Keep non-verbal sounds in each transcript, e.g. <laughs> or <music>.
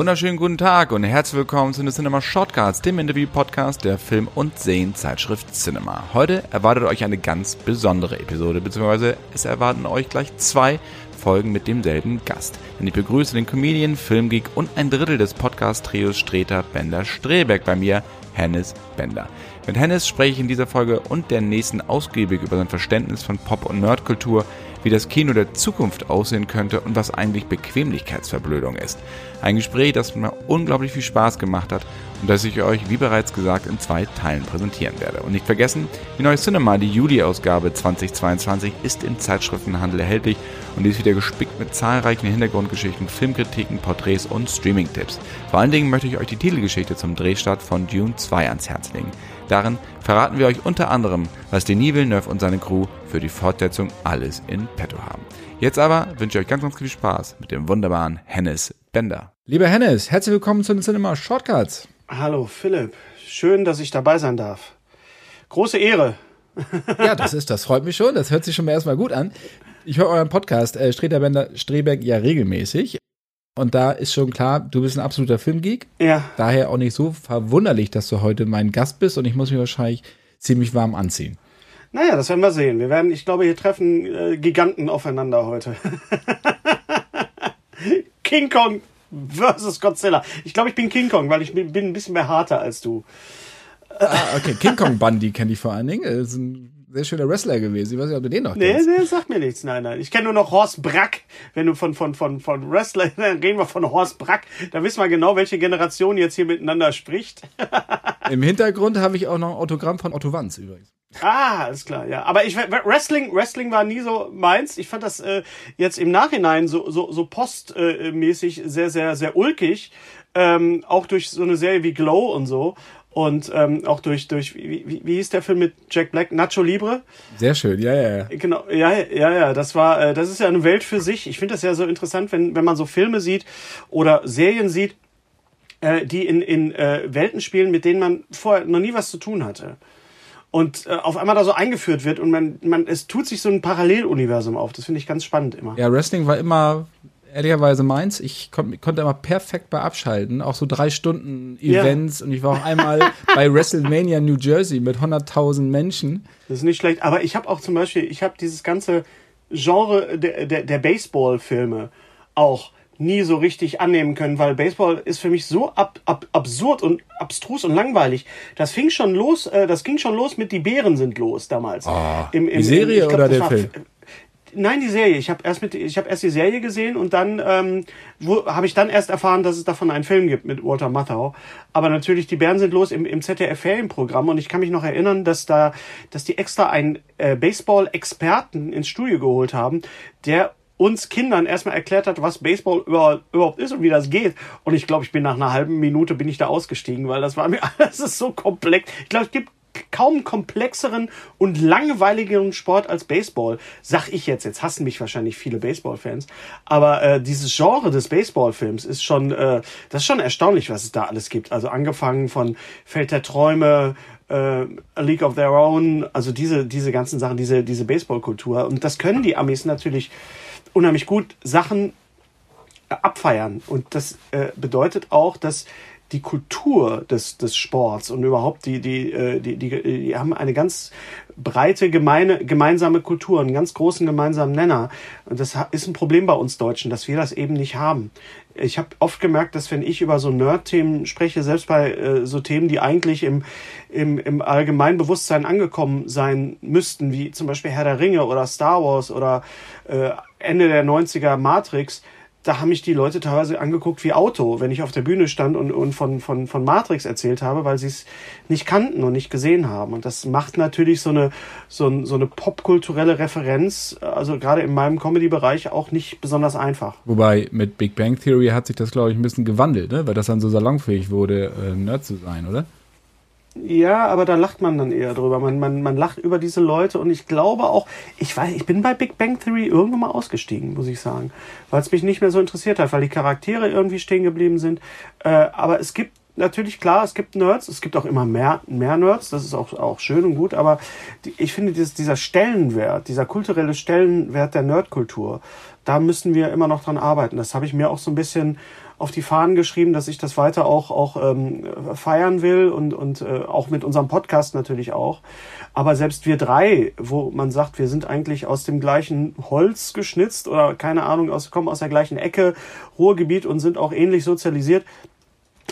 wunderschönen guten Tag und herzlich willkommen zu den Cinema Shortcuts, dem Interview-Podcast der Film- und Serienzeitschrift Cinema. Heute erwartet euch eine ganz besondere Episode, beziehungsweise es erwarten euch gleich zwei Folgen mit demselben Gast. Denn ich begrüße den Comedian, Filmgeek und ein Drittel des Podcast-Trios Streter Bender Strebeck bei mir, Hennes Bender. Mit Hennes spreche ich in dieser Folge und der nächsten ausgiebig über sein Verständnis von Pop- und Nerdkultur, wie das Kino der Zukunft aussehen könnte und was eigentlich Bequemlichkeitsverblödung ist. Ein Gespräch, das mir unglaublich viel Spaß gemacht hat und das ich euch, wie bereits gesagt, in zwei Teilen präsentieren werde. Und nicht vergessen, die neue Cinema, die Juli-Ausgabe 2022, ist im Zeitschriftenhandel erhältlich und die ist wieder gespickt mit zahlreichen Hintergrundgeschichten, Filmkritiken, Porträts und Streaming-Tipps. Vor allen Dingen möchte ich euch die Titelgeschichte zum Drehstart von Dune 2 ans Herz legen. Darin verraten wir euch unter anderem, was Denis Villeneuve und seine Crew für die Fortsetzung alles in petto haben. Jetzt aber wünsche ich euch ganz, ganz viel Spaß mit dem wunderbaren Hennes Bender. Lieber Hennes, herzlich willkommen zu den Cinema Shortcuts. Hallo Philipp, schön, dass ich dabei sein darf. Große Ehre. <laughs> ja, das ist, das freut mich schon. Das hört sich schon mal erstmal gut an. Ich höre euren Podcast äh, Streter Bender Streberg ja regelmäßig. Und da ist schon klar, du bist ein absoluter Filmgeek. Ja. Daher auch nicht so verwunderlich, dass du heute mein Gast bist und ich muss mich wahrscheinlich ziemlich warm anziehen. Naja, das werden wir sehen. Wir werden, ich glaube, hier treffen äh, Giganten aufeinander heute. <laughs> King Kong versus Godzilla. Ich glaube, ich bin King Kong, weil ich bin, ein bisschen mehr harter als du. Ah, okay. King Kong Bundy kenne ich vor allen Dingen. Sehr schöner Wrestler gewesen. Ich weiß nicht, ob du den noch nee, kennst. Nee, nee, sagt mir nichts. Nein, nein. Ich kenne nur noch Horst Brack. Wenn du von, von, von, von Wrestler, <laughs> dann reden wir von Horst Brack. Da wissen wir genau, welche Generation jetzt hier miteinander spricht. <laughs> Im Hintergrund habe ich auch noch ein Autogramm von Otto Wanz übrigens. Ah, alles klar, ja. Aber ich Wrestling, Wrestling war nie so meins. Ich fand das äh, jetzt im Nachhinein so so so postmäßig sehr sehr sehr ulkig, ähm, auch durch so eine Serie wie Glow und so und ähm, auch durch durch wie, wie, wie hieß der Film mit Jack Black? Nacho Libre? Sehr schön ja ja, ja. genau ja ja ja das war äh, das ist ja eine Welt für sich. Ich finde das ja so interessant wenn wenn man so Filme sieht oder Serien sieht äh, die in in äh, Welten spielen mit denen man vorher noch nie was zu tun hatte. Und äh, auf einmal da so eingeführt wird und man man es tut sich so ein Paralleluniversum auf. Das finde ich ganz spannend immer. Ja Wrestling war immer ehrlicherweise meins. Ich kon konnte immer perfekt bei abschalten. Auch so drei Stunden Events. Ja. Und ich war auch einmal <laughs> bei WrestleMania New Jersey mit 100.000 Menschen. Das ist nicht schlecht. Aber ich habe auch zum Beispiel, ich habe dieses ganze Genre der, der, der Baseball-Filme auch nie so richtig annehmen können, weil Baseball ist für mich so ab, ab, absurd und abstrus und langweilig. Das fing schon los, äh, das ging schon los mit Die Bären sind los damals. Oh, Im, im, die Serie im, glaub, oder der Film? Nein, die Serie. Ich habe erst mit, ich habe erst die Serie gesehen und dann ähm, habe ich dann erst erfahren, dass es davon einen Film gibt mit Walter Matthau. Aber natürlich, die Bären sind los im, im ZDF-Ferienprogramm und ich kann mich noch erinnern, dass da, dass die extra einen äh, Baseball-Experten ins Studio geholt haben, der uns Kindern erstmal erklärt hat, was Baseball überhaupt ist und wie das geht. Und ich glaube, ich bin nach einer halben Minute bin ich da ausgestiegen, weil das war mir, <laughs> das ist so komplex. Ich glaube, es gibt kaum komplexeren und langweiligeren Sport als Baseball, sag ich jetzt. Jetzt hassen mich wahrscheinlich viele Baseball-Fans, aber äh, dieses Genre des Baseball-Films ist schon, äh, das ist schon erstaunlich, was es da alles gibt. Also angefangen von Feld der Träume, äh, A League of Their Own, also diese diese ganzen Sachen, diese diese Baseball-Kultur und das können die Amis natürlich unheimlich gut Sachen äh, abfeiern und das äh, bedeutet auch, dass die Kultur des, des Sports und überhaupt die, die, äh, die, die, die haben eine ganz breite gemeine, gemeinsame Kultur, einen ganz großen gemeinsamen Nenner. Und das ist ein Problem bei uns Deutschen, dass wir das eben nicht haben. Ich habe oft gemerkt, dass wenn ich über so Nerd-Themen spreche, selbst bei äh, so Themen, die eigentlich im, im, im allgemeinen Bewusstsein angekommen sein müssten, wie zum Beispiel Herr der Ringe oder Star Wars oder äh, Ende der 90er Matrix, da haben mich die Leute teilweise angeguckt wie Auto, wenn ich auf der Bühne stand und, und von, von, von Matrix erzählt habe, weil sie es nicht kannten und nicht gesehen haben. Und das macht natürlich so eine, so, so eine popkulturelle Referenz, also gerade in meinem Comedy-Bereich, auch nicht besonders einfach. Wobei mit Big Bang Theory hat sich das, glaube ich, ein bisschen gewandelt, ne? weil das dann so salonfähig wurde, äh, Nerd zu sein, oder? Ja, aber da lacht man dann eher drüber. Man, man, man lacht über diese Leute und ich glaube auch, ich weiß, ich bin bei Big Bang Theory irgendwann mal ausgestiegen, muss ich sagen, weil es mich nicht mehr so interessiert hat, weil die Charaktere irgendwie stehen geblieben sind. Äh, aber es gibt natürlich klar, es gibt Nerds, es gibt auch immer mehr, mehr Nerds, das ist auch, auch schön und gut, aber die, ich finde, dieses, dieser Stellenwert, dieser kulturelle Stellenwert der Nerdkultur, da müssen wir immer noch dran arbeiten. Das habe ich mir auch so ein bisschen auf die Fahnen geschrieben, dass ich das weiter auch, auch ähm, feiern will und, und äh, auch mit unserem Podcast natürlich auch. Aber selbst wir drei, wo man sagt, wir sind eigentlich aus dem gleichen Holz geschnitzt oder keine Ahnung, aus, kommen aus der gleichen Ecke, Ruhrgebiet und sind auch ähnlich sozialisiert,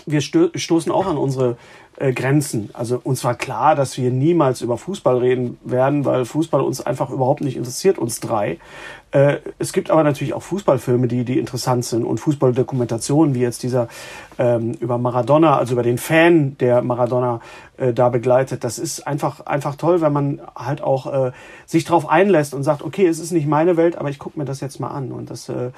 wir stoßen auch an unsere äh, Grenzen. Also uns war klar, dass wir niemals über Fußball reden werden, weil Fußball uns einfach überhaupt nicht interessiert, uns drei. Äh, es gibt aber natürlich auch Fußballfilme, die, die interessant sind und Fußballdokumentationen, wie jetzt dieser ähm, über Maradona, also über den Fan, der Maradona äh, da begleitet. Das ist einfach, einfach toll, wenn man halt auch äh, sich darauf einlässt und sagt, okay, es ist nicht meine Welt, aber ich gucke mir das jetzt mal an. Und das äh,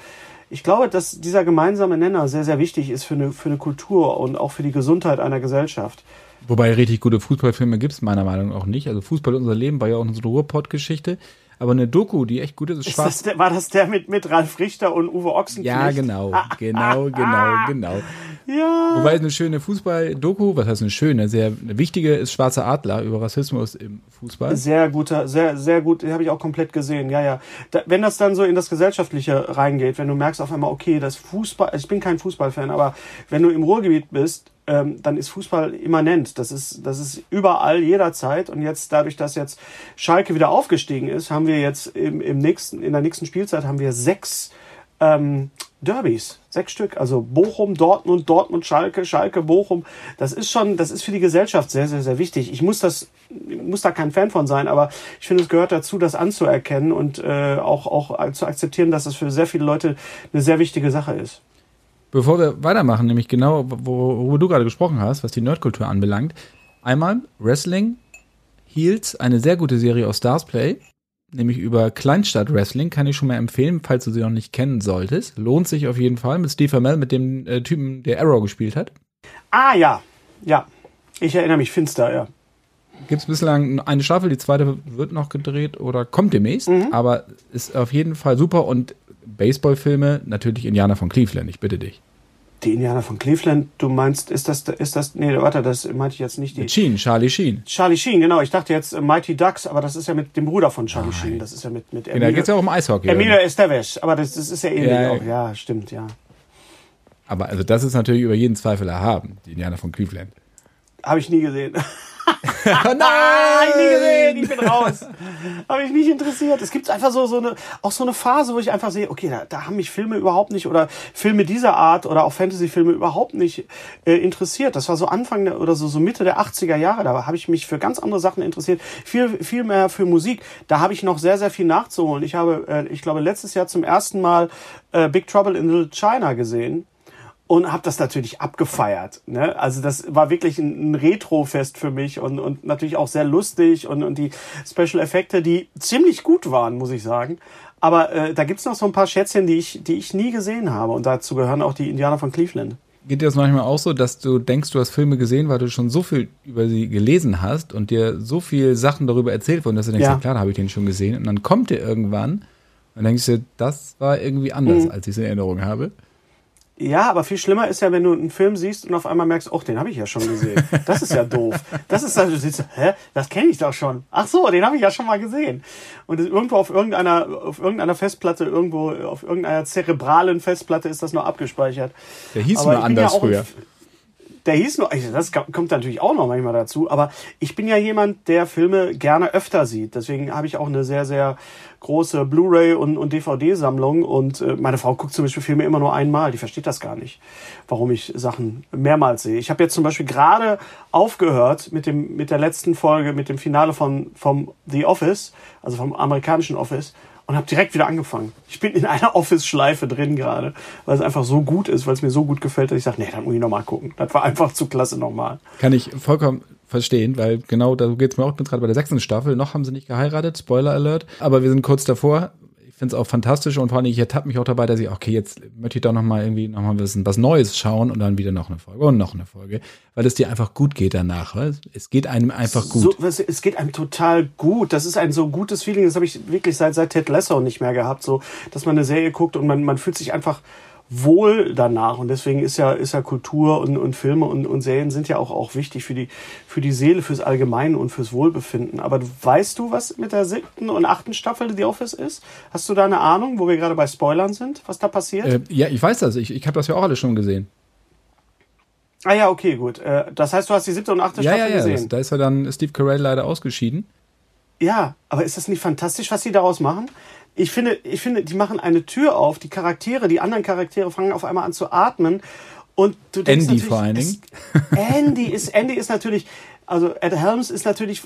ich glaube, dass dieser gemeinsame Nenner sehr, sehr wichtig ist für eine, für eine Kultur und auch für die Gesundheit einer Gesellschaft. Wobei richtig gute Fußballfilme gibt es meiner Meinung nach auch nicht. Also Fußball unser Leben war ja auch unsere Ruhrpott-Geschichte. Aber eine Doku, die echt gut ist, ist, ist schwarz. Das war das der mit, mit Ralf Richter und Uwe Ochsenknecht? Ja, genau, <laughs> genau, genau, genau. Ja. Wobei es eine schöne Fußball-Doku, was heißt eine schöne, sehr eine wichtige ist Schwarzer Adler über Rassismus im Fußball. Sehr guter, sehr, sehr gut, habe ich auch komplett gesehen, ja, ja. Da, wenn das dann so in das Gesellschaftliche reingeht, wenn du merkst auf einmal, okay, das Fußball, ich bin kein Fußballfan, aber wenn du im Ruhrgebiet bist, ähm, dann ist Fußball immanent. Das ist, das ist überall, jederzeit. Und jetzt, dadurch, dass jetzt Schalke wieder aufgestiegen ist, haben wir jetzt im, im nächsten, in der nächsten Spielzeit haben wir sechs ähm, Derbys, sechs Stück. Also Bochum, Dortmund, Dortmund, Schalke, Schalke, Bochum. Das ist schon, das ist für die Gesellschaft sehr, sehr, sehr wichtig. Ich muss das, muss da kein Fan von sein, aber ich finde, es gehört dazu, das anzuerkennen und äh, auch, auch zu akzeptieren, dass es das für sehr viele Leute eine sehr wichtige Sache ist. Bevor wir weitermachen, nämlich genau, worüber du gerade gesprochen hast, was die Nerdkultur anbelangt. Einmal Wrestling, Heels, eine sehr gute Serie aus Stars Play, nämlich über Kleinstadt Wrestling, kann ich schon mal empfehlen, falls du sie noch nicht kennen solltest. Lohnt sich auf jeden Fall mit Steve Amell, mit dem äh, Typen, der Arrow gespielt hat. Ah ja, ja. Ich erinnere mich finster, ja. Gibt es bislang eine Staffel, die zweite wird noch gedreht oder kommt demnächst, mhm. aber ist auf jeden Fall super und Baseballfilme, natürlich Indianer von Cleveland, ich bitte dich. Die Indianer von Cleveland, du meinst, ist das, ist das, nee, warte, das meinte ich jetzt nicht die. Sheen, Charlie Sheen. Charlie Sheen, genau. Ich dachte jetzt äh, Mighty Ducks, aber das ist ja mit dem Bruder von Charlie Nein. Sheen. Das ist ja mit, mit Emilio. Genau, da geht's ja auch um Eishockey. Emilio Estevez, aber das, das ist ja ähnlich ja, auch. Ja, stimmt, ja. Aber also das ist natürlich über jeden Zweifel erhaben, die Indianer von Cleveland. Habe ich nie gesehen. <laughs> <laughs> Nein! Ah, ich nie gesehen, ich bin raus. Habe ich nicht interessiert. Es gibt einfach so, so eine, auch so eine Phase, wo ich einfach sehe, okay, da, da haben mich Filme überhaupt nicht oder Filme dieser Art oder auch Fantasy-Filme überhaupt nicht äh, interessiert. Das war so Anfang der, oder so, so Mitte der 80er Jahre. Da habe ich mich für ganz andere Sachen interessiert. Viel, viel mehr für Musik. Da habe ich noch sehr, sehr viel nachzuholen. Ich habe, äh, ich glaube, letztes Jahr zum ersten Mal äh, Big Trouble in Little China gesehen und habe das natürlich abgefeiert. Ne? Also das war wirklich ein, ein Retro-Fest für mich und, und natürlich auch sehr lustig und, und die Special Effekte, die ziemlich gut waren, muss ich sagen. Aber äh, da gibt's noch so ein paar Schätzchen, die ich, die ich nie gesehen habe und dazu gehören auch die Indianer von Cleveland. Geht dir das manchmal auch so, dass du denkst, du hast Filme gesehen, weil du schon so viel über sie gelesen hast und dir so viel Sachen darüber erzählt wurden, dass du denkst, ja, ja klar, da habe ich den schon gesehen. Und dann kommt der irgendwann und denkst du, das war irgendwie anders, mhm. als ich es in Erinnerung habe. Ja, aber viel schlimmer ist ja, wenn du einen Film siehst und auf einmal merkst, oh, den habe ich ja schon gesehen. Das ist ja doof. Das ist also, du siehst, hä, das kenne ich doch schon. Ach so, den habe ich ja schon mal gesehen. Und irgendwo auf irgendeiner, auf irgendeiner Festplatte, irgendwo auf irgendeiner zerebralen Festplatte ist das noch abgespeichert. Der hieß aber nur anders ja früher der hieß nur, also das kommt natürlich auch noch manchmal dazu, aber ich bin ja jemand, der Filme gerne öfter sieht. Deswegen habe ich auch eine sehr, sehr große Blu-ray und, und DVD-Sammlung und äh, meine Frau guckt zum Beispiel Filme immer nur einmal. Die versteht das gar nicht, warum ich Sachen mehrmals sehe. Ich habe jetzt zum Beispiel gerade aufgehört mit dem mit der letzten Folge, mit dem Finale von vom The Office, also vom amerikanischen Office und habe direkt wieder angefangen. Ich bin in einer <laughs> Office-Schleife drin gerade, weil es einfach so gut ist, weil es mir so gut gefällt, dass ich sage, nee, dann muss ich nochmal gucken. Das war einfach zu klasse nochmal. Kann ich vollkommen verstehen, weil genau da geht es mir auch. Ich bin gerade bei der sechsten Staffel. Noch haben sie nicht geheiratet, Spoiler Alert. Aber wir sind kurz davor finde es auch fantastisch und vor allem, ich ertappe mich auch dabei, dass ich, okay, jetzt möchte ich doch noch mal irgendwie noch mal wissen, was Neues schauen und dann wieder noch eine Folge und noch eine Folge, weil es dir einfach gut geht danach. Es geht einem einfach gut. So, es geht einem total gut. Das ist ein so gutes Feeling, das habe ich wirklich seit, seit Ted Lasso nicht mehr gehabt, so, dass man eine Serie guckt und man, man fühlt sich einfach Wohl danach. Und deswegen ist ja, ist ja Kultur und, und Filme und, und Serien sind ja auch, auch wichtig für die, für die Seele, fürs Allgemeine und fürs Wohlbefinden. Aber weißt du, was mit der siebten und achten Staffel The Office ist? Hast du da eine Ahnung, wo wir gerade bei Spoilern sind, was da passiert? Äh, ja, ich weiß das. Ich, ich habe das ja auch alles schon gesehen. Ah ja, okay, gut. Äh, das heißt, du hast die siebte und achte ja, Staffel ja, ja. gesehen. Das, da ist ja dann Steve Carell leider ausgeschieden. Ja, aber ist das nicht fantastisch, was sie daraus machen? Ich finde, ich finde, die machen eine Tür auf, die Charaktere, die anderen Charaktere fangen auf einmal an zu atmen und du denkst Andy vor allen Dingen. Andy ist, Andy ist natürlich, also Ed Helms ist natürlich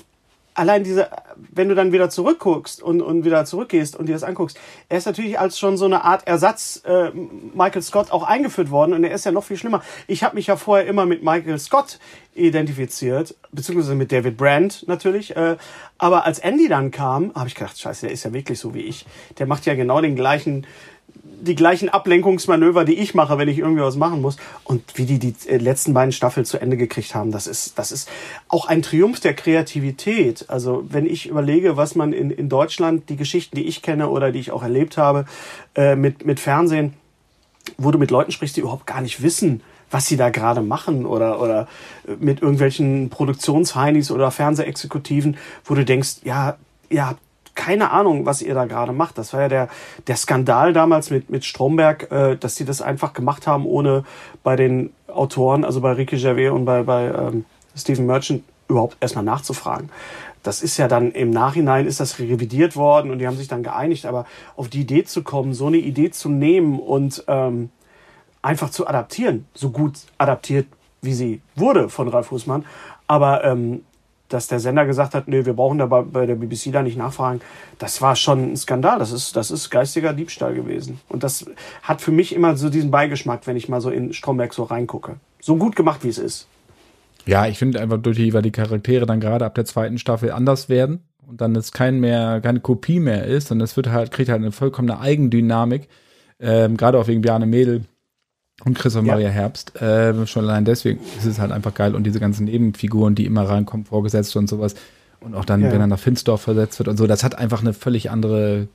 allein diese, wenn du dann wieder zurückguckst und, und wieder zurückgehst und dir das anguckst, er ist natürlich als schon so eine Art Ersatz äh, Michael Scott auch eingeführt worden und er ist ja noch viel schlimmer. Ich habe mich ja vorher immer mit Michael Scott identifiziert, beziehungsweise mit David Brandt natürlich. Äh, aber als Andy dann kam, habe ich gedacht, scheiße, der ist ja wirklich so wie ich. Der macht ja genau den gleichen die gleichen Ablenkungsmanöver, die ich mache, wenn ich irgendwie was machen muss. Und wie die die letzten beiden Staffeln zu Ende gekriegt haben, das ist, das ist auch ein Triumph der Kreativität. Also wenn ich überlege, was man in, in Deutschland, die Geschichten, die ich kenne oder die ich auch erlebt habe, äh, mit, mit Fernsehen, wo du mit Leuten sprichst, die überhaupt gar nicht wissen, was sie da gerade machen oder, oder mit irgendwelchen Produktionsheinis oder Fernsehexekutiven, wo du denkst, ja, ihr habt keine Ahnung, was ihr da gerade macht. Das war ja der, der Skandal damals mit, mit Stromberg, äh, dass sie das einfach gemacht haben, ohne bei den Autoren, also bei Ricky Gervais und bei, bei ähm, Stephen Merchant überhaupt erstmal nachzufragen. Das ist ja dann im Nachhinein ist das revidiert worden und die haben sich dann geeinigt, aber auf die Idee zu kommen, so eine Idee zu nehmen und ähm, einfach zu adaptieren, so gut adaptiert, wie sie wurde von Ralf Fußmann, aber ähm, dass der Sender gesagt hat, nee, wir brauchen da bei, bei der BBC da nicht nachfragen, das war schon ein Skandal. Das ist, das ist geistiger Diebstahl gewesen. Und das hat für mich immer so diesen Beigeschmack, wenn ich mal so in Stromberg so reingucke. So gut gemacht, wie es ist. Ja, ich finde einfach durch die, weil die Charaktere dann gerade ab der zweiten Staffel anders werden und dann es kein mehr, keine Kopie mehr ist, und es wird halt, kriegt halt eine vollkommene Eigendynamik. Ähm, gerade auch wegen Bjarne Mädel und Chris und Ja. Maria Herbst. Äh, schon allein deswegen ist es halt einfach geil. Und diese ganzen Nebenfiguren, die immer reinkommen, vorgesetzt und sowas. Und auch dann, Ja. wenn er nach Finsdorf versetzt wird und so, das hat einfach eine völlig andere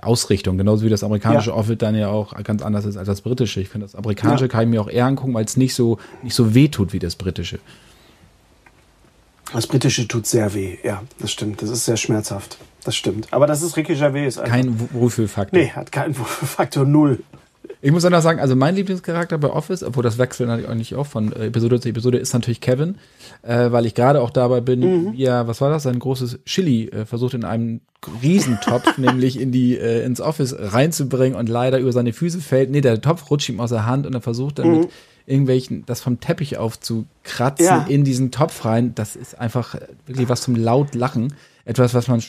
Ausrichtung. Genauso wie das amerikanische Ja. Office dann ja auch ganz anders ist als das britische. Ich finde, das amerikanische Ja. kann ich mir auch eher angucken, weil es nicht so, nicht so weh tut wie das britische. Das Britische tut sehr weh, ja, das stimmt. Das ist sehr schmerzhaft. Das stimmt. Aber das ist Ricky Gervais. Einfach. Kein Wo- Wohlfühlfaktor. Nee, hat keinen Faktor Null. Ich muss auch sagen, also mein Lieblingscharakter bei Office, obwohl das wechselt natürlich auch von äh, Episode zu Episode, ist natürlich Kevin, äh, weil ich gerade auch dabei bin, wie er, was war das, sein großes Chili äh, versucht in einem Riesentopf, <laughs> nämlich in die äh, ins Office reinzubringen und leider über seine Füße fällt. Nee, der Topf rutscht ihm aus der Hand und er versucht dann mit irgendwelchen, das vom Teppich aufzukratzen Ja. in diesen Topf rein. Das ist einfach äh, wirklich was zum laut Lachen. Etwas, was man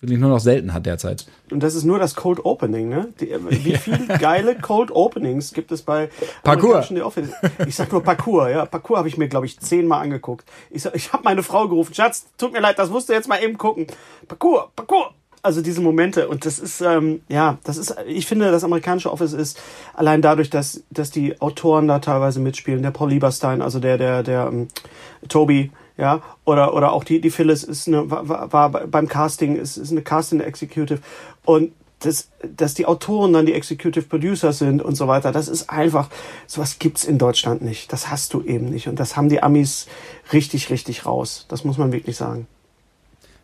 wirklich nur noch selten hat derzeit. Und das ist nur das Cold Opening, ne? Die, wie <laughs> viele geile Cold Openings gibt es bei Parkour. amerikanischen The Office? Ich sag nur Parkour, ja. Parkour habe ich mir, glaube ich, zehnmal angeguckt. Ich, sag- ich habe meine Frau gerufen, Schatz, tut mir leid, das musst du jetzt mal eben gucken. Parkour, Parkour. Also diese Momente und das ist ähm, ja, das ist ich finde das amerikanische Office ist allein dadurch, dass dass die Autoren da teilweise mitspielen, der Paul Lieberstein, also der der der ähm, Toby, ja, oder oder auch die die Phyllis ist eine war, war- beim Casting ist ist eine Casting Executive und das, dass die Autoren dann die Executive Producers sind und so weiter, das ist einfach, sowas gibt's in Deutschland nicht. Das hast du eben nicht. Und das haben die Amis richtig, richtig raus. Das muss man wirklich sagen.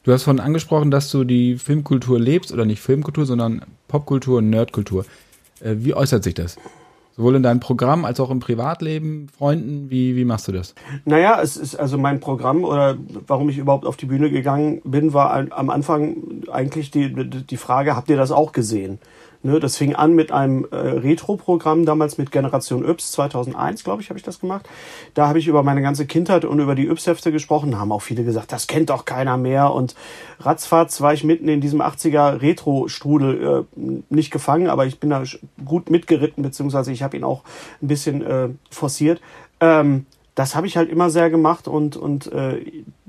Du hast vorhin angesprochen, dass du die Filmkultur lebst, oder nicht Filmkultur, sondern Popkultur und Nerdkultur. Äh, wie äußert sich das? Sowohl in deinem Programm als auch im Privatleben, Freunden, wie, wie machst du das? Naja, es ist also mein Programm oder warum ich überhaupt auf die Bühne gegangen bin, war am Anfang eigentlich die, die Frage, habt ihr das auch gesehen? Ne, das fing an mit einem äh, Retro-Programm, damals mit Generation Yps, 2001, glaube ich, habe ich das gemacht. Da habe ich über meine ganze Kindheit und über die Yps-Hefte gesprochen. Haben auch viele gesagt, das kennt doch keiner mehr. Und ratzfatz war ich mitten in diesem 80er Retro-Strudel äh, nicht gefangen, aber ich bin da gut mitgeritten, beziehungsweise ich habe ihn auch ein bisschen äh, forciert. Ähm, das habe ich halt immer sehr gemacht und, und äh,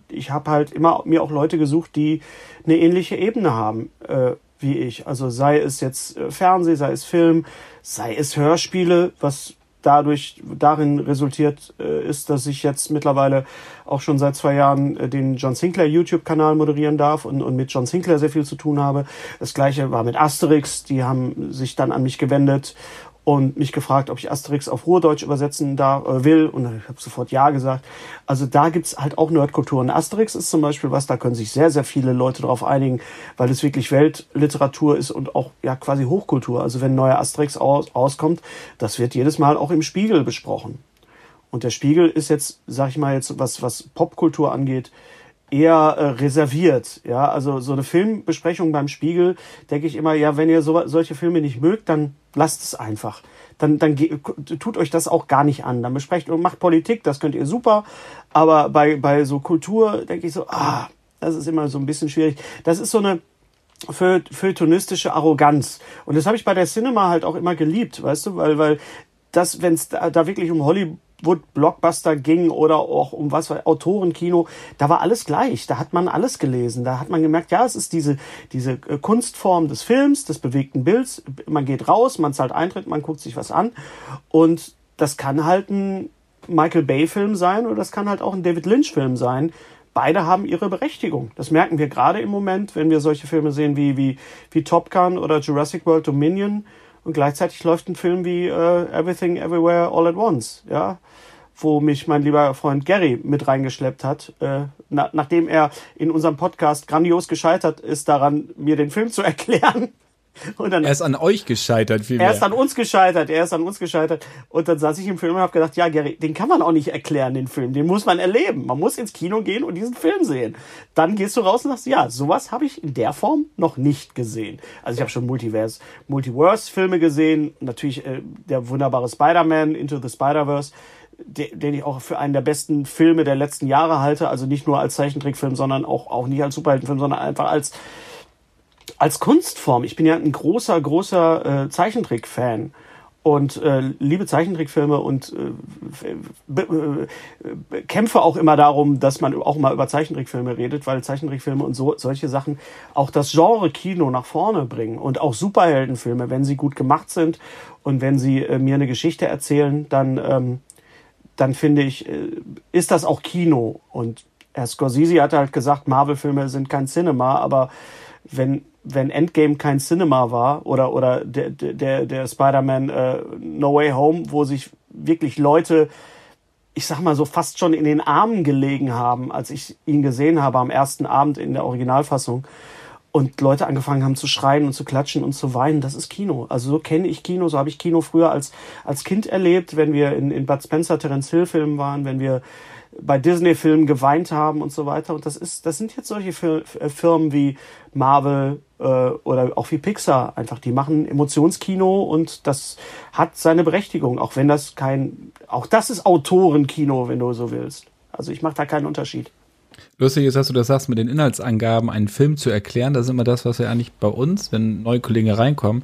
ich habe halt immer mir auch Leute gesucht, die eine ähnliche Ebene haben äh, wie ich. Also sei es jetzt äh, Fernseh, sei es Film, sei es Hörspiele, was dadurch darin resultiert äh, ist, dass ich jetzt mittlerweile auch schon seit zwei Jahren äh, den John Sinclair YouTube-Kanal moderieren darf und, und mit John Sinclair sehr viel zu tun habe. Das gleiche war mit Asterix, die haben sich dann an mich gewendet und mich gefragt, ob ich Asterix auf Ruhrdeutsch übersetzen da äh, will und ich habe sofort ja gesagt. Also da gibt's halt auch Nerdkultur. Und Asterix ist zum Beispiel was, da können sich sehr, sehr viele Leute darauf einigen, weil es wirklich Weltliteratur ist und auch ja quasi Hochkultur. Also wenn ein neuer Asterix aus, rauskommt, das wird jedes Mal auch im Spiegel besprochen. Und der Spiegel ist jetzt, sag ich mal jetzt, was, was Popkultur angeht, eher äh, reserviert. Ja, also so eine Filmbesprechung beim Spiegel, denke ich immer, ja, wenn ihr so, solche Filme nicht mögt, dann lasst es einfach. Dann, dann tut euch das auch gar nicht an. Dann besprecht und macht Politik, das könnt ihr super. Aber bei, bei so Kultur denke ich so, ah, das ist immer so ein bisschen schwierig. Das ist so eine feuilletonistische Arroganz. Und das habe ich bei der Cinema halt auch immer geliebt, weißt du, weil, weil das, wenn es da, da wirklich um Hollywood Blockbuster ging oder auch um was war Autorenkino, da war alles gleich. Da hat man alles gelesen. Da hat man gemerkt, ja, es ist diese, diese äh, Kunstform des Films, des bewegten Bilds. Man geht raus, man zahlt Eintritt, man guckt sich was an. Und das kann halt ein Michael Bay-Film sein oder das kann halt auch ein David Lynch-Film sein. Beide haben ihre Berechtigung. Das merken wir gerade im Moment, wenn wir solche Filme sehen wie, wie, wie Top Gun oder Jurassic World Dominion und gleichzeitig läuft ein Film wie uh, Everything Everywhere All at Once, ja, wo mich mein lieber Freund Gary mit reingeschleppt hat, äh, na, nachdem er in unserem Podcast grandios gescheitert ist daran, mir den Film zu <laughs> erklären. Und dann, er ist an euch gescheitert, vielmehr. Er ist an uns gescheitert, er ist an uns gescheitert. Und dann saß ich im Film und habe gedacht, ja, Gary, den kann man auch nicht erklären, den Film. Den muss man erleben. Man muss ins Kino gehen und diesen Film sehen. Dann gehst du raus und sagst, ja, sowas habe ich in der Form noch nicht gesehen. Also ich habe schon Multiverse, Multiverse-Filme gesehen. Natürlich äh, der wunderbare Spider-Man, Into the Spider-Verse den ich auch für einen der besten Filme der letzten Jahre halte. Also nicht nur als Zeichentrickfilm, sondern auch, auch nicht als Superheldenfilm, sondern einfach als als Kunstform. Ich bin ja ein großer, großer äh, Zeichentrick-Fan und äh, liebe Zeichentrickfilme und äh, äh, kämpfe auch immer darum, dass man auch mal über Zeichentrickfilme redet, weil Zeichentrickfilme und so solche Sachen auch das Genre Kino nach vorne bringen und auch Superheldenfilme, wenn sie gut gemacht sind und wenn sie äh, mir eine Geschichte erzählen, dann ähm, dann finde ich äh, ist das auch Kino und Herr Scorsese hat halt gesagt, Marvel-Filme sind kein Cinema, aber wenn wenn Endgame kein Cinema war oder oder der der der Spider-Man äh, No Way Home, wo sich wirklich Leute ich sag mal so fast schon in den Armen gelegen haben, als ich ihn gesehen habe am ersten Abend in der Originalfassung und Leute angefangen haben zu schreien und zu klatschen und zu weinen, das ist Kino. Also so kenne ich Kino, so habe ich Kino früher als als Kind erlebt, wenn wir in in Bud Spencer Terence Hill Filmen waren, wenn wir bei Disney-Filmen geweint haben und so weiter. Und das ist, das sind jetzt solche äh, Firmen wie Marvel äh, oder auch wie Pixar einfach. Die machen Emotionskino und das hat seine Berechtigung, auch wenn das kein, auch das ist Autorenkino, wenn du so willst. Also ich mache da keinen Unterschied. Lustig ist, dass du das sagst, mit den Inhaltsangaben einen Film zu erklären. Das ist immer das, was wir eigentlich bei uns, wenn neue Kollegen reinkommen,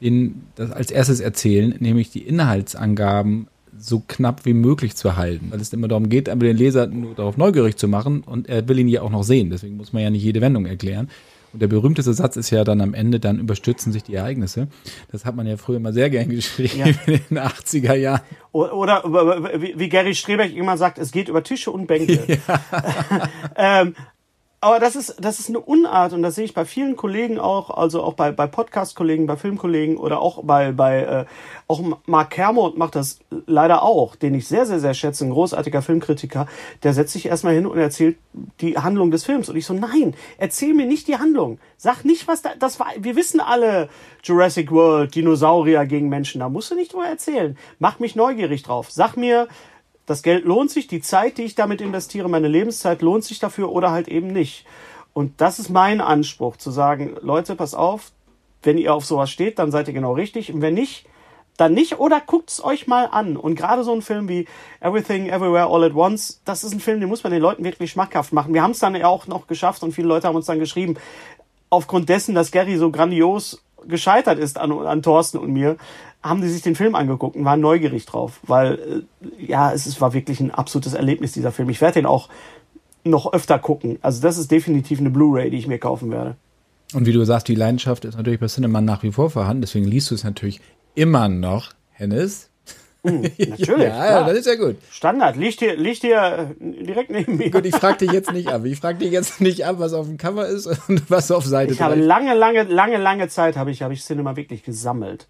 ihnen das als erstes erzählen, nämlich die Inhaltsangaben so knapp wie möglich zu halten, weil es immer darum geht, aber den Leser nur darauf neugierig zu machen und er will ihn ja auch noch sehen. Deswegen muss man ja nicht jede Wendung erklären. Und der berühmteste Satz ist ja dann am Ende, dann überstützen sich die Ereignisse. Das hat man ja früher immer sehr gern geschrieben ja. <laughs> in den 80er Jahren. Oder, oder wie Gary Strebeck immer sagt, es geht über Tische und Bänke. <laughs> Ja. <laughs> ähm, aber das ist, das ist eine Unart und das sehe ich bei vielen Kollegen auch, also auch bei, bei Podcast-Kollegen, bei Filmkollegen oder auch bei, bei äh, auch Mark Kermode macht das leider auch, den ich sehr, sehr, sehr schätze, ein großartiger Filmkritiker, der setzt sich erstmal hin und erzählt die Handlung des Films. Und ich so, nein, erzähl mir nicht die Handlung. Sag nicht, was da, das war, wir wissen alle, Jurassic World, Dinosaurier gegen Menschen, da musst du nicht drüber erzählen. Mach mich neugierig drauf. Sag mir, das Geld lohnt sich, die Zeit, die ich damit investiere, meine Lebenszeit lohnt sich dafür oder halt eben nicht. Und das ist mein Anspruch, zu sagen, Leute, pass auf, wenn ihr auf sowas steht, dann seid ihr genau richtig. Und wenn nicht, dann nicht oder guckt's euch mal an. Und gerade so ein Film wie Everything Everywhere All at Once, das ist ein Film, den muss man den Leuten wirklich schmackhaft machen. Wir haben es dann ja auch noch geschafft und viele Leute haben uns dann geschrieben, aufgrund dessen, dass Gary so grandios gescheitert ist an, an Thorsten und mir, haben die sich den Film angeguckt und waren neugierig drauf, weil äh, ja, es ist, war wirklich ein absolutes Erlebnis, dieser Film. Ich werde den auch noch öfter gucken. Also das ist definitiv eine Blu-ray, die ich mir kaufen werde. Und wie du sagst, die Leidenschaft ist natürlich bei Cinema nach wie vor vorhanden, deswegen liest du es natürlich immer noch, Hennes. <laughs> Mm, natürlich. ja, ja, das ist ja gut. Standard. Liegt hier, liegt hier äh, direkt neben mir. Gut, ich frage dich jetzt nicht ab. Ich frage dich jetzt nicht ab, was auf dem Cover ist und <laughs> was auf Seite Ich habe lange, lange, lange, lange Zeit habe ich, habe ich Cinema wirklich gesammelt.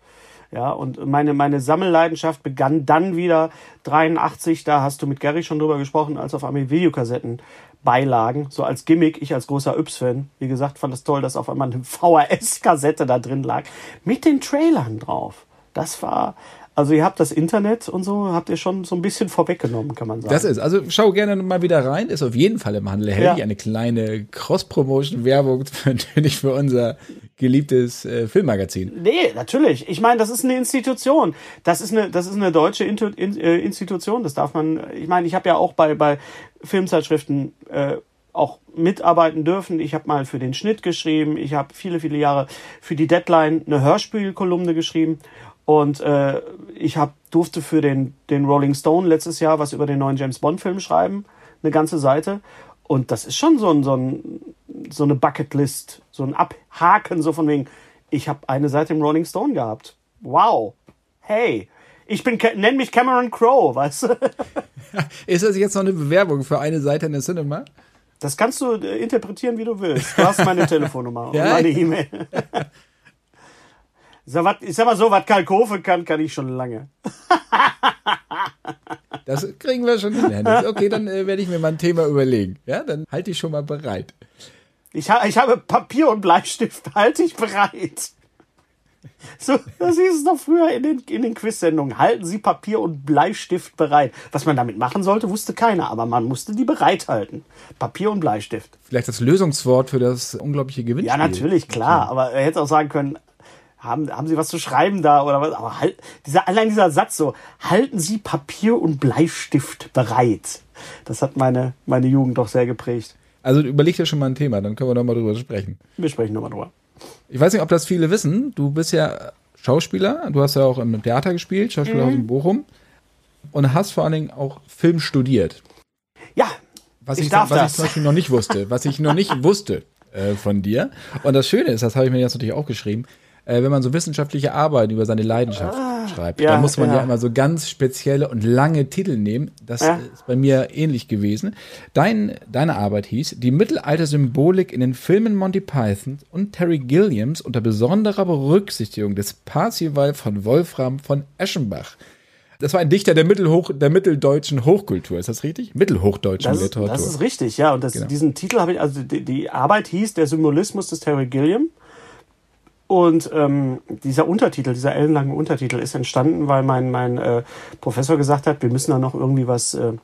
Ja, und meine, meine Sammelleidenschaft begann dann wieder 83, da hast du mit Gary schon drüber gesprochen, als auf einmal Videokassetten beilagen, so als Gimmick. Ich als großer Yps-Fan, wie gesagt, fand es toll, dass auf einmal eine <laughs> VHS-Kassette da drin lag, mit den Trailern drauf. Das war, also ihr habt das Internet und so, habt ihr schon so ein bisschen vorweggenommen, kann man sagen. Das ist, also schau gerne mal wieder rein, ist auf jeden Fall im Handel erhältlich. Ja. Eine kleine Cross-Promotion-Werbung <laughs> natürlich für unser geliebtes äh, Filmmagazin. Nee, natürlich. Ich meine, das ist eine Institution. Das ist eine, das ist eine deutsche Intu in, äh, Institution. Das darf man, ich meine, ich habe ja auch bei, bei Filmzeitschriften äh, auch mitarbeiten dürfen. Ich habe mal für den Schnitt geschrieben. Ich habe viele, viele Jahre für die Deadline eine Hörspielkolumne geschrieben. Und äh, ich hab, durfte für den, den Rolling Stone letztes Jahr was über den neuen James Bond-Film schreiben, eine ganze Seite. Und das ist schon so, ein, so, ein, so eine Bucketlist, so ein Abhaken, so von wegen, ich habe eine Seite im Rolling Stone gehabt. Wow. Hey, ich bin, nenn mich Cameron Crowe, weißt du? <laughs> ist das jetzt noch eine Bewerbung für eine Seite in der Cinema? Das kannst du äh, interpretieren, wie du willst. Du hast meine <laughs> Telefonnummer und meine E-Mail. <laughs> Sag, ich sag mal so, was Karl Kofe kann, kann ich schon lange. <laughs> das kriegen wir schon hin, Hennis. Okay, dann äh, werde ich mir mal ein Thema überlegen. Ja, dann halte ich schon mal bereit. Ich, ha ich habe Papier und Bleistift, <laughs> halte ich bereit. So, das hieß es doch früher in den, in den Quiz-Sendungen. Halten Sie Papier und Bleistift bereit. Was man damit machen sollte, wusste keiner, aber man musste die bereithalten. Papier und Bleistift. Vielleicht das Lösungswort für das unglaubliche Gewinnspiel. Ja, natürlich, klar. Aber er hätte auch sagen können, haben, haben Sie was zu schreiben da oder was? Aber halt, dieser, allein dieser Satz so, halten Sie Papier und Bleistift bereit. Das hat meine, meine Jugend doch sehr geprägt. Also überleg dir schon mal ein Thema, dann können wir nochmal drüber sprechen. Wir sprechen nochmal drüber. Ich weiß nicht, ob das viele wissen. Du bist ja Schauspieler, du hast ja auch im Theater gespielt, Schauspielerhaus mhm. in Bochum und hast vor allen Dingen auch Film studiert. Ja, was ich, ich was das. ich zum Beispiel noch nicht wusste, was ich noch nicht <laughs> wusste äh, von dir. Und das Schöne ist, das habe ich mir jetzt natürlich auch geschrieben, äh, wenn man so wissenschaftliche Arbeit über seine Leidenschaft ah, schreibt, ja, dann muss man ja. ja. immer so ganz spezielle und lange Titel nehmen. Das ja. ist bei mir ähnlich gewesen. Dein, deine Arbeit hieß Die Mittelalter-Symbolik in den Filmen Monty Python und Terry Gilliams unter besonderer Berücksichtigung des Parzival von Wolfram von Eschenbach. Das war ein Dichter der, Mittelhoch, der mitteldeutschen Hochkultur, ist das richtig? Mittelhochdeutschen das, Literatur. Das ist richtig, ja. Und das, genau. diesen Titel habe ich, also die, die, Arbeit hieß Der Symbolismus des Terry Gilliam. Und ähm, dieser Untertitel, dieser ellenlange Untertitel ist entstanden, weil mein, mein äh, Professor gesagt hat, wir müssen da noch irgendwie was äh,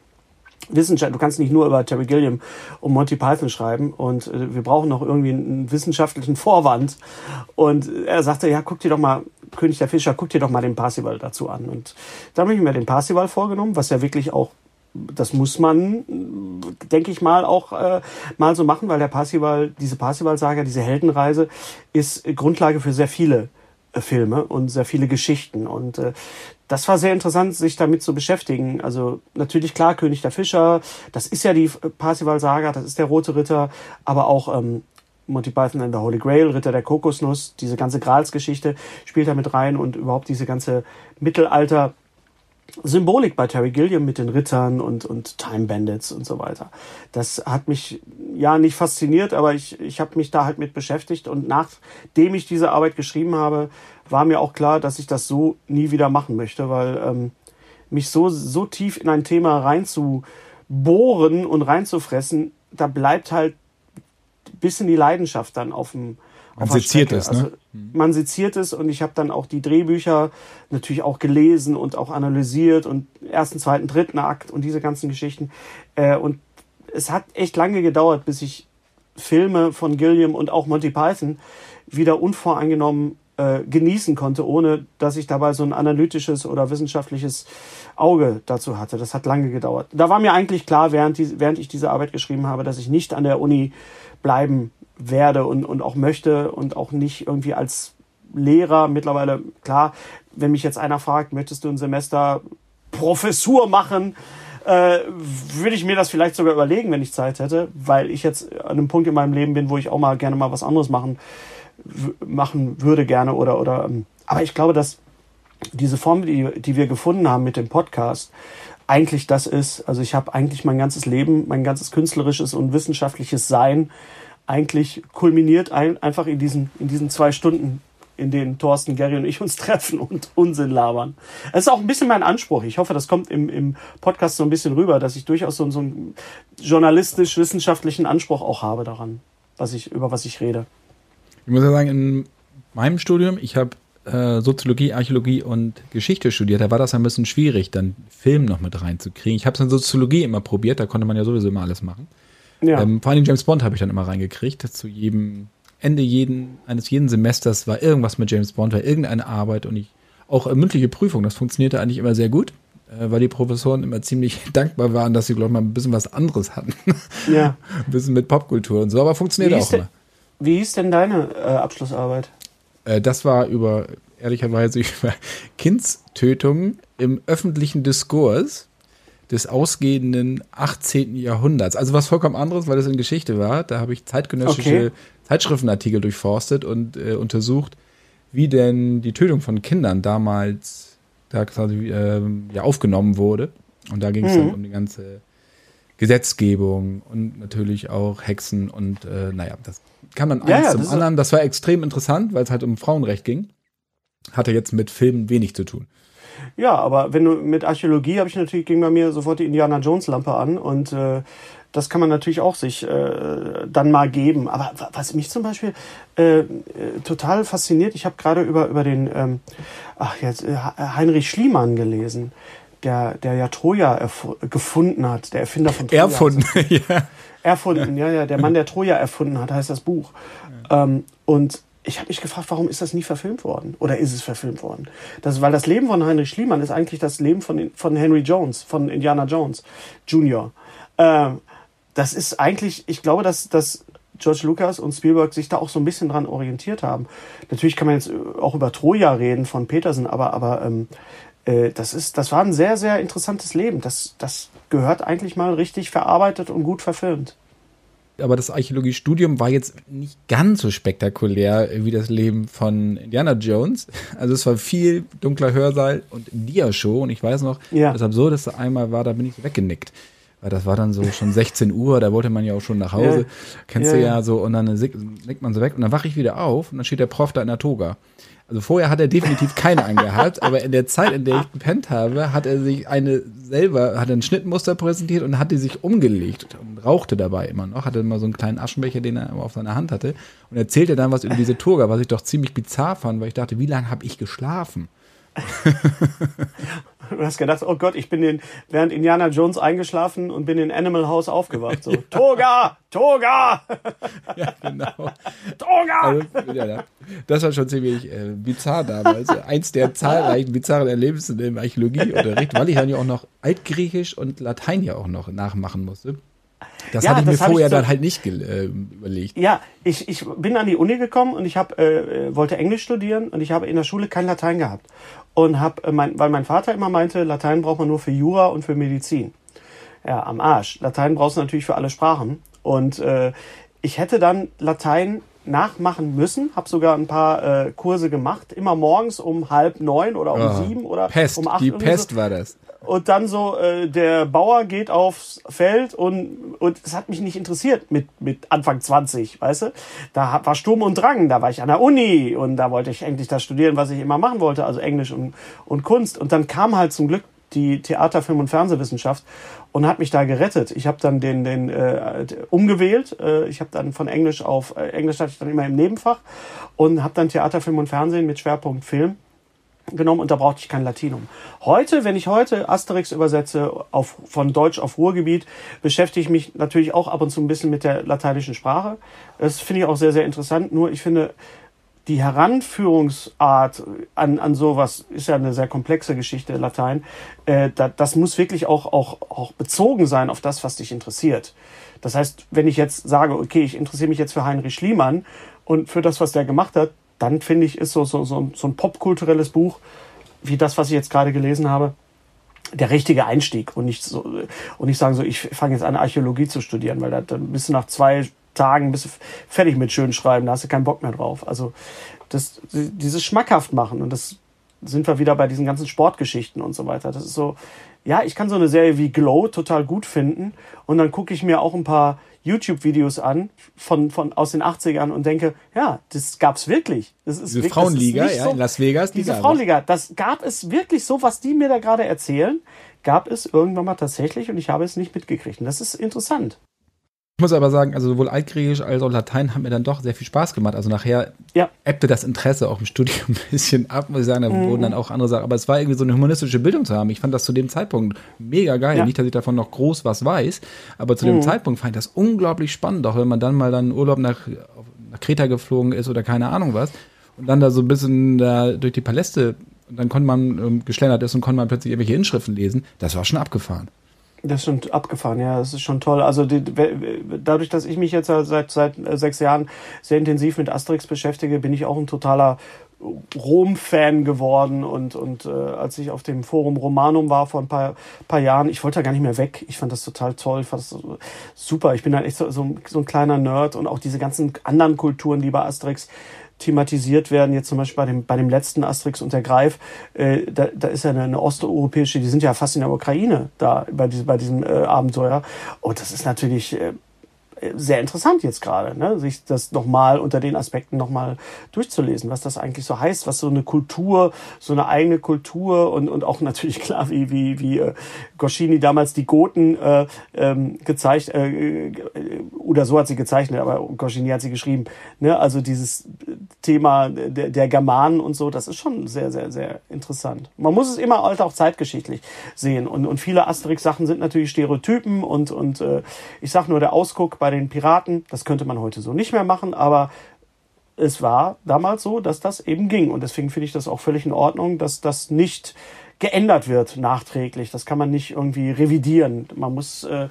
Wissenschaft, du kannst nicht nur über Terry Gilliam und Monty Python schreiben und äh, wir brauchen noch irgendwie einen wissenschaftlichen Vorwand. Und er sagte, ja, guck dir doch mal, König der Fischer, guck dir doch mal den Parsival dazu an. Und da habe ich mir den Parsival vorgenommen, was ja wirklich auch das muss man, denke ich mal, auch äh, mal so machen, weil der Parsival, diese Parsival-Saga, diese Heldenreise ist Grundlage für sehr viele äh, Filme und sehr viele Geschichten. Und äh, das war sehr interessant, sich damit zu beschäftigen. Also natürlich klar, König der Fischer, das ist ja die Parsival-Saga, das ist der Rote Ritter, aber auch ähm, Monty Python and the Holy Grail, Ritter der Kokosnuss, diese ganze Gralsgeschichte spielt da mit rein und überhaupt diese ganze Mittelalter- Symbolik bei Terry Gilliam mit den Rittern und, und Time Bandits und so weiter. Das hat mich ja nicht fasziniert, aber ich, ich habe mich da halt mit beschäftigt und nachdem ich diese Arbeit geschrieben habe, war mir auch klar, dass ich das so nie wieder machen möchte, weil ähm, mich so, so tief in ein Thema reinzubohren und reinzufressen, da bleibt halt bisschen die Leidenschaft dann auf dem, man seziert es, ne? Also, man seziert es und ich habe dann auch die Drehbücher natürlich auch gelesen und auch analysiert und ersten, zweiten, dritten Akt und diese ganzen Geschichten. Äh, und es hat echt lange gedauert, bis ich Filme von Gilliam und auch Monty Python wieder unvoreingenommen äh, genießen konnte, ohne dass ich dabei so ein analytisches oder wissenschaftliches Auge dazu hatte. Das hat lange gedauert. Da war mir eigentlich klar, während, die, während ich diese Arbeit geschrieben habe, dass ich nicht an der Uni bleiben werde und, und auch möchte und auch nicht irgendwie als Lehrer mittlerweile, klar, wenn mich jetzt einer fragt, möchtest du ein Semester Professur machen, äh, würde ich mir das vielleicht sogar überlegen, wenn ich Zeit hätte, weil ich jetzt an einem Punkt in meinem Leben bin, wo ich auch mal gerne mal was anderes machen machen würde gerne oder oder ähm, aber ich glaube, dass diese Form, die, die wir gefunden haben mit dem Podcast, eigentlich das ist. Also ich habe eigentlich mein ganzes Leben, mein ganzes künstlerisches und wissenschaftliches Sein eigentlich kulminiert ein, einfach in diesen, in diesen zwei Stunden in denen Thorsten, Gary und ich uns <laughs> treffen und Unsinn labern. Das ist auch ein bisschen mein Anspruch. Ich hoffe, das kommt im, im Podcast so ein bisschen rüber, dass ich durchaus so, so einen journalistisch-wissenschaftlichen Anspruch auch habe daran, was ich, über was ich rede. Ich muss ja sagen, in meinem Studium, ich habe äh, Soziologie, Archäologie und Geschichte studiert, da war das ein bisschen schwierig, dann Film noch mit reinzukriegen. Ich habe es in Soziologie immer probiert, da konnte man ja sowieso immer alles machen. Ja. Ähm, vor allem James Bond habe ich dann immer reingekriegt. Zu jedem Ende jeden, eines jeden Semesters war irgendwas mit James Bond, war irgendeine Arbeit und ich auch äh, mündliche Prüfung, das funktionierte eigentlich immer sehr gut, äh, weil die Professoren immer ziemlich <laughs> dankbar waren, dass sie, glaube ich, mal ein bisschen was anderes hatten. Ja. <laughs> ein bisschen mit Popkultur und so, aber funktioniert auch immer. Wie hieß denn deine äh, Abschlussarbeit? Äh, das war über, ehrlicherweise, <laughs> über Kindstötungen im öffentlichen Diskurs des ausgehenden 18. Jahrhunderts. Also was vollkommen anderes, weil das in Geschichte war. Da habe ich zeitgenössische okay. Zeitschriftenartikel durchforstet und äh, untersucht, wie denn die Tötung von Kindern damals da quasi äh, ja, aufgenommen wurde. Und da ging es mhm. dann um die ganze Gesetzgebung und natürlich auch Hexen und äh, naja, das kam dann ja, eins ja, zum anderen. Das war extrem interessant, weil es halt um Frauenrecht ging. Hatte jetzt mit Filmen wenig zu tun. Ja, aber wenn du mit Archäologie habe ich natürlich ging bei mir sofort die Indiana Jones Lampe an und äh, das kann man natürlich auch sich äh, dann mal geben. Aber was mich zum Beispiel äh, äh total fasziniert, ich habe gerade über über den ähm, ach jetzt äh, Heinrich Schliemann gelesen, der der ja Troja gefunden hat, der Erfinder von Troja. Erfunden, <laughs> ja. Erfunden, ja ja, der Mann, der Troja erfunden hat, heißt das Buch. Ja. Ähm, und ich habe mich gefragt, warum ist das nie verfilmt worden? Oder ist es verfilmt worden? Das, weil das Leben von Heinrich Schliemann ist eigentlich das Leben von, von Henry Jones, von Indiana Jones Jr. Ähm, das ist eigentlich, ich glaube, dass, dass George Lucas und Spielberg sich da auch so ein bisschen dran orientiert haben. Natürlich kann man jetzt auch über Troja reden von Peterson, aber, aber ähm, äh, das, ist, das war ein sehr, sehr interessantes Leben. Das, das gehört eigentlich mal richtig verarbeitet und gut verfilmt aber das Archäologiestudium war jetzt nicht ganz so spektakulär wie das Leben von Indiana Jones. Also es war viel dunkler Hörsaal und Dia-Show und ich weiß noch, ja. das Absurdeste einmal war, da bin ich weggenickt. Weil das war dann so schon <laughs> 16 Uhr, da wollte man ja auch schon nach Hause. Ja. Kennst ja, du ja so und dann nickt man so weg und dann wache ich wieder auf und dann steht der Prof da in der Toga. Also vorher hat er definitiv keine angehabt, aber in der Zeit, in der ich gepennt habe, hat er sich eine selber, hat ein Schnittmuster präsentiert und hat die sich umgelegt und rauchte dabei immer noch, hatte immer so einen kleinen Aschenbecher, den er immer auf seiner Hand hatte und erzählte dann was über diese Toga, was ich doch ziemlich bizarr fand, weil ich dachte, wie lange habe ich geschlafen? <laughs> Du <laughs> hast gedacht, oh Gott, ich bin in, während Indiana Jones eingeschlafen und bin in Animal House aufgewacht. So, <laughs> Toga! Toga! <laughs> ja, genau. Toga! Also, ja, das war schon ziemlich äh, bizarr damals. Eins der zahlreichen bizarren Erlebnisse im Archäologieunterricht, weil ich dann ja auch noch Altgriechisch und Latein ja auch noch nachmachen musste. Das ja, hatte ich mir vorher so, dann halt nicht äh, überlegt. Ja, ich, ich bin an die Uni gekommen und ich hab, äh, wollte Englisch studieren und ich habe in der Schule kein Latein gehabt. Und hab, äh, mein, weil mein Vater immer meinte, Latein braucht man nur für Jura und für Medizin. Ja, am Arsch. Latein brauchst du natürlich für alle Sprachen. Und äh, ich hätte dann Latein nachmachen müssen, habe sogar ein paar äh, Kurse gemacht, immer morgens um halb neun oder um oh, sieben oder Pest, um acht. Die Pest so. war das und dann so, äh, der Bauer geht aufs Feld und, und es hat mich nicht interessiert mit, mit Anfang 20, weißt du? Da war Sturm und Drang, da war ich an der Uni und da wollte ich endlich das studieren, was ich immer machen wollte, also Englisch und, und Kunst. Und dann kam halt zum Glück die Theater, Film und Fernsehwissenschaft und hat mich da gerettet. Ich habe dann den, den äh, umgewählt. Äh, ich habe dann von Englisch auf äh, Englisch hatte ich dann immer im Nebenfach und habe dann Theater, Film und Fernsehen mit Schwerpunkt Film genommen und da brauchte ich kein Latinum. Heute, wenn ich heute Asterix übersetze auf, von Deutsch auf Ruhrgebiet, beschäftige ich mich natürlich auch ab und zu ein bisschen mit der lateinischen Sprache. Das finde ich auch sehr, sehr interessant. Nur ich finde, die Heranführungsart an, an sowas ist ja eine sehr komplexe Geschichte, Latein. Äh, da, das muss wirklich auch, auch, auch bezogen sein auf das, was dich interessiert. Das heißt, wenn ich jetzt sage, okay, ich interessiere mich jetzt für Heinrich Schliemann und für das, was der gemacht hat, dann finde ich, ist so, so, so, so ein popkulturelles Buch, wie das, was ich jetzt gerade gelesen habe, der richtige Einstieg und nicht so, und nicht sagen so, ich fange jetzt an, Archäologie zu studieren, weil da, dann bist du nach zwei Tagen bist du fertig mit schön schreiben, da hast du keinen Bock mehr drauf. Also das, dieses schmackhaft machen und das sind wir wieder bei diesen ganzen Sportgeschichten und so weiter. Das ist so, ja, ich kann so eine Serie wie Glow total gut finden und dann gucke ich mir auch ein paar YouTube-Videos an von, von aus den 80ern und denke, ja, das gab's wirklich. Das ist Diese wirklich, Frauenliga, ist ja, so, in Las Vegas, die diese gab es. Frauenliga, das gab es wirklich so, was die mir da gerade erzählen, gab es irgendwann mal tatsächlich und ich habe es nicht mitgekriegt. Und das ist interessant. Ich muss aber sagen, also sowohl Altgriechisch als auch Latein hat mir dann doch sehr viel Spaß gemacht. Also nachher Ja. ebbte das Interesse auch im Studium <laughs> ein bisschen ab, muss ich sagen. Da Mhm. wurden dann auch andere Sachen. Aber es war irgendwie so eine humanistische Bildung zu haben. Ich fand das zu dem Zeitpunkt mega geil. Ja. Mhm. Nicht, dass ich davon noch groß was weiß, aber zu dem Zeitpunkt fand ich das unglaublich spannend, auch wenn man dann mal dann Urlaub nach, nach Kreta geflogen ist oder keine Ahnung was. Und dann da so ein bisschen da durch die Paläste und dann konnte man ähm, geschlendert ist und konnte man plötzlich irgendwelche Inschriften lesen. Das war schon abgefahren. Das ist schon abgefahren, ja, das ist schon toll. Also die, dadurch, dass ich mich jetzt seit, seit äh, sechs Jahren sehr intensiv mit Asterix beschäftige, bin ich auch ein totaler Rom-Fan geworden und, und äh, als ich auf dem Forum Romanum war vor ein paar, paar Jahren, ich wollte da gar nicht mehr weg. Ich fand das total toll, fand das super. Ich bin halt echt so, so, so ein kleiner Nerd und auch diese ganzen anderen Kulturen, die bei Asterix thematisiert werden, jetzt zum Beispiel bei dem, bei dem letzten Asterix und der Greif, äh, da, da ist ja eine, eine osteuropäische, die sind ja fast in der Ukraine da bei, diesem bei diesem äh, Abenteuer. Und das ist natürlich äh, sehr interessant jetzt gerade, ne? sich das nochmal unter den Aspekten nochmal durchzulesen, was das eigentlich so heißt, was so eine Kultur, so eine eigene Kultur und, und auch natürlich <laughs> klar, wie, wie, wie äh, Goscini damals die Goten äh, ähm, gezeigt, äh, äh, oder so hat sie gezeichnet, aber Goscini hat sie geschrieben. Ne? Also dieses Thema der, der Germanen und so, das ist schon sehr, sehr, sehr interessant. Man muss es immer halt auch zeitgeschichtlich sehen. Und, und viele Asterix-Sachen sind natürlich Stereotypen und, und äh, ich sag nur der Ausguck bei den Piraten, das könnte man heute so nicht mehr machen, aber es war damals so, dass das eben ging. Und deswegen finde ich das auch völlig in Ordnung, dass das nicht geändert wird nachträglich. Das kann man nicht irgendwie revidieren. Man muss, äh,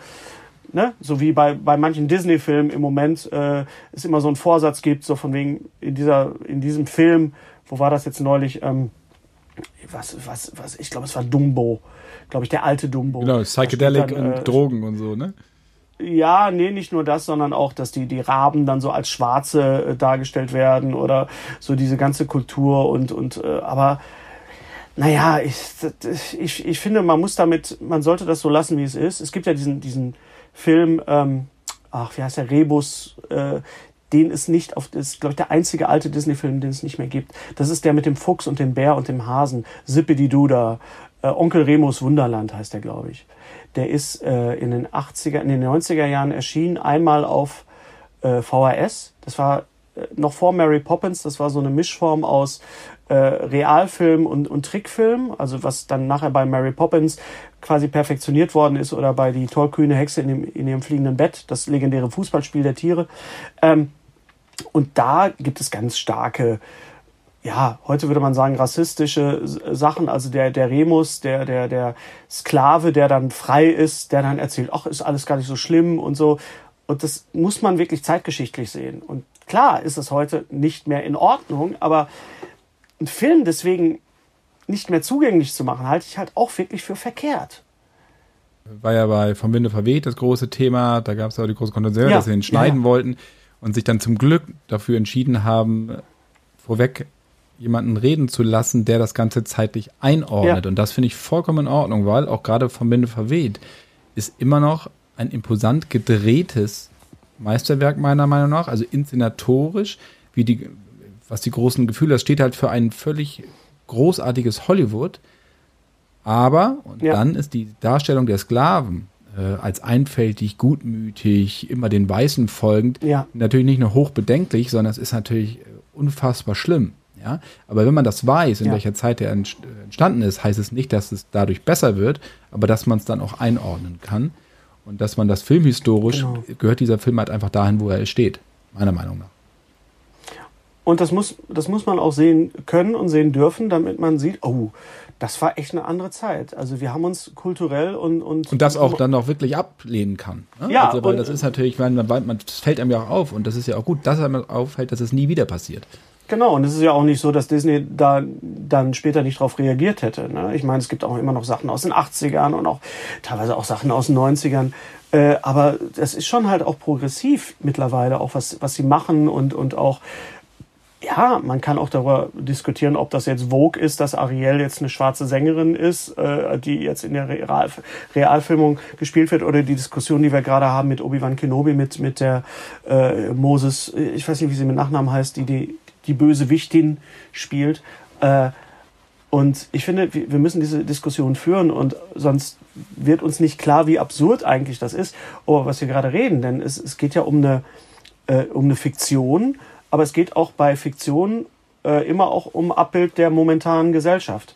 ne, so wie bei, bei manchen Disney-Filmen im Moment äh, es immer so einen Vorsatz gibt, so von wegen in dieser, in diesem Film, wo war das jetzt neulich, ähm, was, was, was, ich glaube, es war Dumbo, glaube ich, der alte Dumbo. Genau, Psychedelic dann, und äh, Drogen und so, ne? Ja, nee, nicht nur das, sondern auch, dass die, die Raben dann so als Schwarze äh, dargestellt werden oder so diese ganze Kultur und, und äh, aber naja, ich, ich, ich finde, man muss damit, man sollte das so lassen, wie es ist. Es gibt ja diesen, diesen Film, ähm, ach, wie heißt der, Rebus, äh, den es nicht auf, ist, glaube ich, der einzige alte Disney-Film, den es nicht mehr gibt. Das ist der mit dem Fuchs und dem Bär und dem Hasen. Zippidi-Duda. Äh, Onkel Remus Wunderland heißt der, glaube ich. Der ist äh, in den 80er, in den 90er Jahren erschienen, einmal auf äh, VHS. Das war äh, noch vor Mary Poppins. Das war so eine Mischform aus äh, Realfilm und, und Trickfilm. Also was dann nachher bei Mary Poppins quasi perfektioniert worden ist oder bei die tollkühne Hexe in, dem, in ihrem fliegenden Bett, das legendäre Fußballspiel der Tiere. Ähm, und da gibt es ganz starke, ja, heute würde man sagen, rassistische Sachen. Also der, der Remus, der, der, der Sklave, der dann frei ist, der dann erzählt, ach, ist alles gar nicht so schlimm und so. Und das muss man wirklich zeitgeschichtlich sehen. Und klar ist es heute nicht mehr in Ordnung, aber einen Film deswegen nicht mehr zugänglich zu machen, halte ich halt auch wirklich für verkehrt. War ja bei Vom Winde verweht das große Thema. Da gab es ja auch die große Kontroverse, Ja, dass sie ihn schneiden ja. wollten und sich dann zum Glück dafür entschieden haben, vorweg jemanden reden zu lassen, der das Ganze zeitlich einordnet. Ja. Und das finde ich vollkommen in Ordnung, weil auch gerade Vom Winde verweht ist immer noch ein imposant gedrehtes Meisterwerk meiner Meinung nach, also inszenatorisch, wie die, was die großen Gefühle, das steht halt für ein völlig großartiges Hollywood. Aber, und Ja. dann ist die Darstellung der Sklaven äh, als einfältig, gutmütig, immer den Weißen folgend, Ja. natürlich nicht nur hochbedenklich, sondern es ist natürlich äh, unfassbar schlimm. Ja? Aber wenn man das weiß, in Ja. welcher Zeit er entst- entstanden ist, heißt es nicht, dass es dadurch besser wird, aber dass man es dann auch einordnen kann. Und dass man das filmhistorisch, Genau. gehört dieser Film halt einfach dahin, wo er steht, meiner Meinung nach. Und das muss, das muss man auch sehen können und sehen dürfen, damit man sieht, oh, das war echt eine andere Zeit. Also wir haben uns kulturell und und, Und das auch dann auch wirklich ablehnen kann. Ne? Ja, also, weil und- das ist natürlich, man, man, man, das fällt einem ja auch auf und das ist ja auch gut, dass einem auffällt, dass es nie wieder passiert. Genau, und es ist ja auch nicht so, dass Disney da dann später nicht drauf reagiert hätte. Ne? Ich meine, es gibt auch immer noch Sachen aus den 80ern und auch teilweise auch Sachen aus den 90ern. Äh, aber das ist schon halt auch progressiv mittlerweile, auch was, was sie machen und, und auch, ja, man kann auch darüber diskutieren, ob das jetzt Vogue ist, dass Ariel jetzt eine schwarze Sängerin ist, äh, die jetzt in der Real Realfilmung gespielt wird, oder die Diskussion, die wir gerade haben mit Obi-Wan Kenobi, mit, mit der äh, Moses, ich weiß nicht, wie sie mit Nachnamen heißt, die die, die böse Wichtin spielt. Äh, und ich finde, wir müssen diese Diskussion führen und sonst wird uns nicht klar, wie absurd eigentlich das ist, über was wir gerade reden. Denn es, es geht ja um eine, äh, um eine Fiktion, aber es geht auch bei Fiktion äh, immer auch um Abbild der momentanen Gesellschaft.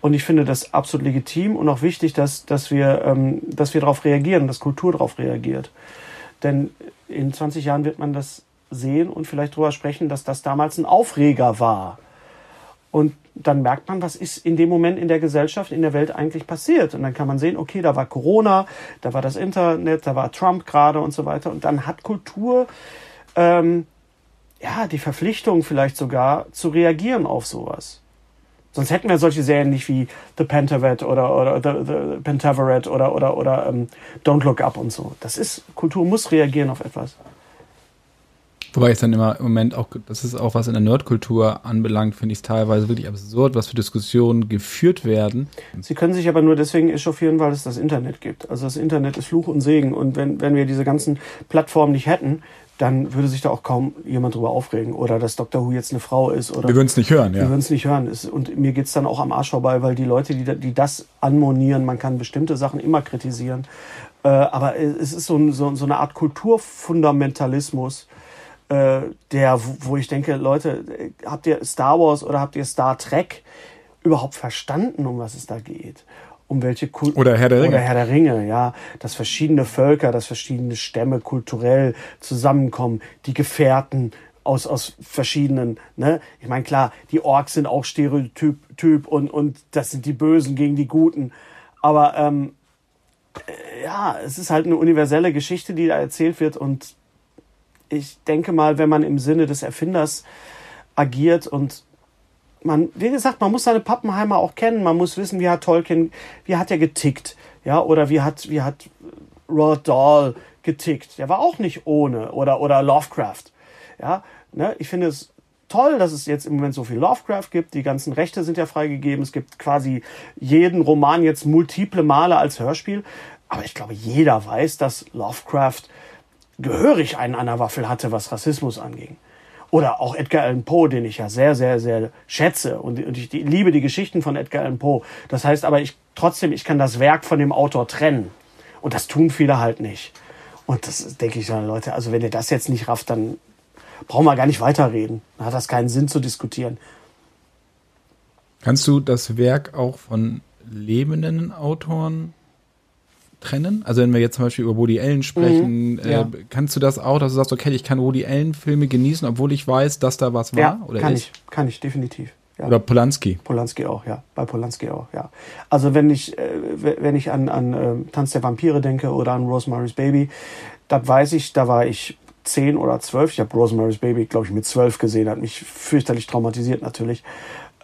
Und ich finde das absolut legitim und auch wichtig, dass, dass wir, ähm, dass wir darauf reagieren, dass Kultur darauf reagiert. Denn in 20 Jahren wird man das sehen und vielleicht darüber sprechen, dass das damals ein Aufreger war. Und dann merkt man, was ist in dem Moment in der Gesellschaft, in der Welt eigentlich passiert. Und dann kann man sehen, okay, da war Corona, da war das Internet, da war Trump gerade und so weiter. Und dann hat Kultur ähm, ja die Verpflichtung vielleicht sogar zu reagieren auf sowas. Sonst hätten wir solche Serien nicht wie The Pentavet oder, oder The, The Pentaveret oder, oder, oder ähm, Don't Look Up und so. Das ist, Kultur muss reagieren auf etwas. Wobei ich dann immer im Moment auch, das ist auch was in der Nerdkultur anbelangt, finde ich es teilweise wirklich absurd, was für Diskussionen geführt werden. Sie können sich aber nur deswegen echauffieren, weil es das Internet gibt. Also das Internet ist Fluch und Segen. Und wenn, wenn wir diese ganzen Plattformen nicht hätten, dann würde sich da auch kaum jemand drüber aufregen. Oder dass Dr. Who jetzt eine Frau ist. Oder wir würden es nicht hören, ja. Wir würden es nicht hören. Und mir geht es dann auch am Arsch vorbei, weil die Leute, die, die das anmonieren, man kann bestimmte Sachen immer kritisieren. Äh, aber es ist so, so, so eine Art Kulturfundamentalismus, äh, der, wo ich denke, Leute, habt ihr Star Wars oder habt ihr Star Trek überhaupt verstanden, um was es da geht? Um welche Kult oder Herr der Ringe. Oder Herr der Ringe, ja. Dass verschiedene Völker, dass verschiedene Stämme kulturell zusammenkommen, die Gefährten, aus, aus verschiedenen, ne? Ich meine, klar, die Orks sind auch Stereotyp typ und, und das sind die Bösen gegen die Guten. Aber ähm, äh, ja, es ist halt eine universelle Geschichte, die da erzählt wird und ich denke mal, wenn man im Sinne des Erfinders agiert und man, wie gesagt, man muss seine Pappenheimer auch kennen, man muss wissen, wie hat Tolkien, wie hat er getickt, ja, oder wie hat, wie hat Roald Dahl getickt. Der war auch nicht ohne, oder, oder Lovecraft, ja, ne, ich finde es toll, dass es jetzt im Moment so viel Lovecraft gibt. Die ganzen Rechte sind ja freigegeben. Es gibt quasi jeden Roman jetzt multiple Male als Hörspiel. Aber ich glaube, jeder weiß, dass Lovecraft gehörig einen an der Waffel hatte, was Rassismus anging. Oder auch Edgar Allan Poe, den ich ja sehr, sehr, sehr schätze. Und, ich liebe die Geschichten von Edgar Allan Poe. Das heißt aber, ich trotzdem, ich kann das Werk von dem Autor trennen. Und das tun viele halt nicht. Und das denke ich dann, Leute, also wenn ihr das jetzt nicht rafft, dann brauchen wir gar nicht weiterreden. Dann hat das keinen Sinn zu diskutieren. Kannst du das Werk auch von lebenden Autoren trennen? Also wenn wir jetzt zum Beispiel über Woody Allen sprechen, mhm, ja. äh, kannst du das auch, dass du sagst, okay, ich kann Woody Allen Filme genießen, obwohl ich weiß, dass da was war? Ja, oder kann ist? ich, kann ich definitiv. Ja. Oder Polanski. Polanski auch, ja. Bei Polanski auch, ja. Also wenn ich, äh, wenn ich an, an äh, Tanz der Vampire denke oder an Rosemary's Baby, da weiß ich, da war ich zehn oder zwölf. Ich habe Rosemary's Baby, glaube ich, mit zwölf gesehen, hat mich fürchterlich traumatisiert natürlich.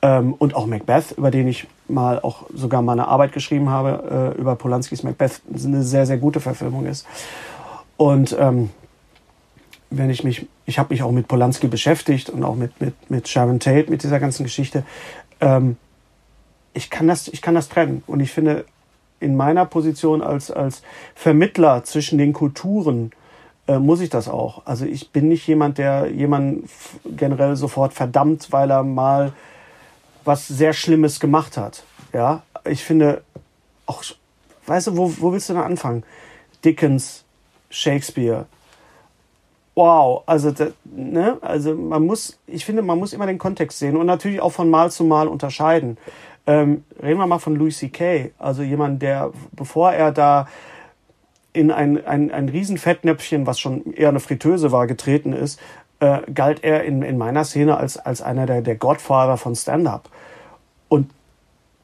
Ähm, und auch Macbeth, über den ich mal auch sogar meine Arbeit geschrieben habe, äh, über Polanskis Macbeth, eine sehr, sehr gute Verfilmung ist. Und ähm, wenn ich mich, ich habe mich auch mit Polanski beschäftigt und auch mit, mit, mit Sharon Tate, mit dieser ganzen Geschichte. Ähm, ich, kann das, ich kann das trennen. Und ich finde, in meiner Position als, als Vermittler zwischen den Kulturen äh, muss ich das auch. Also ich bin nicht jemand, der jemanden generell sofort verdammt, weil er mal was sehr Schlimmes gemacht hat. Ja, ich finde auch, weißt du, wo, wo willst du denn anfangen? Dickens, Shakespeare. Wow, also, ne, also man muss, ich finde, man muss immer den Kontext sehen und natürlich auch von Mal zu Mal unterscheiden. Ähm, reden wir mal von Louis C.K., also jemand, der, bevor er da in ein, ein, ein Riesenfettnäpfchen, was schon eher eine Fritteuse war, getreten ist, äh, galt er in, in meiner Szene als, als einer der, der Godfather von Stand-up. Und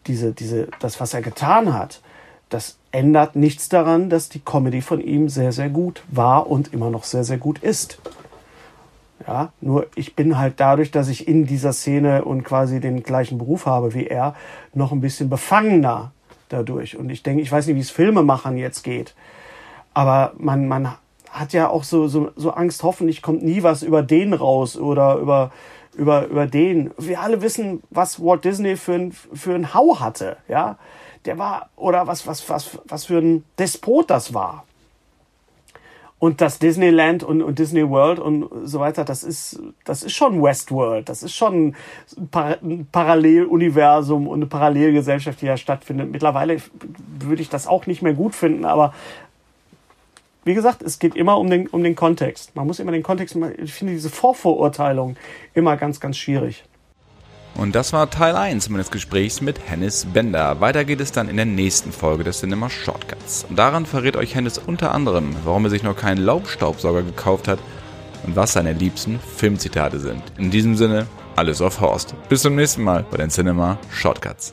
diese, diese, das, was er getan hat, das ändert nichts daran, dass die Comedy von ihm sehr, sehr gut war und immer noch sehr, sehr gut ist. Ja, nur ich bin halt dadurch, dass ich in dieser Szene und quasi den gleichen Beruf habe wie er, noch ein bisschen befangener dadurch. Und ich denke, ich weiß nicht, wie es Filmemachern jetzt geht, aber man, man hat ja auch so, so, so Angst, hoffentlich kommt nie was über den raus oder über, über, über den. Wir alle wissen, was Walt Disney für ein, für ein Hau hatte, ja. Der war, oder was, was, was, was für ein Despot das war. Und das Disneyland und, und Disney World und so weiter, das ist, das ist schon Westworld. Das ist schon ein, Paralleluniversum und eine Parallelgesellschaft, die da stattfindet. Mittlerweile würde ich das auch nicht mehr gut finden, aber wie gesagt, es geht immer um den, um den Kontext. Man muss immer den Kontext, ich finde diese Vorverurteilung immer ganz, ganz schwierig. Und das war Teil 1 meines Gesprächs mit Hennis Bender. Weiter geht es dann in der nächsten Folge des Cinema Shortcuts. Daran verrät euch Hennis unter anderem, warum er sich noch keinen Laubstaubsauger gekauft hat und was seine liebsten Filmzitate sind. In diesem Sinne, alles auf Horst. Bis zum nächsten Mal bei den Cinema Shortcuts.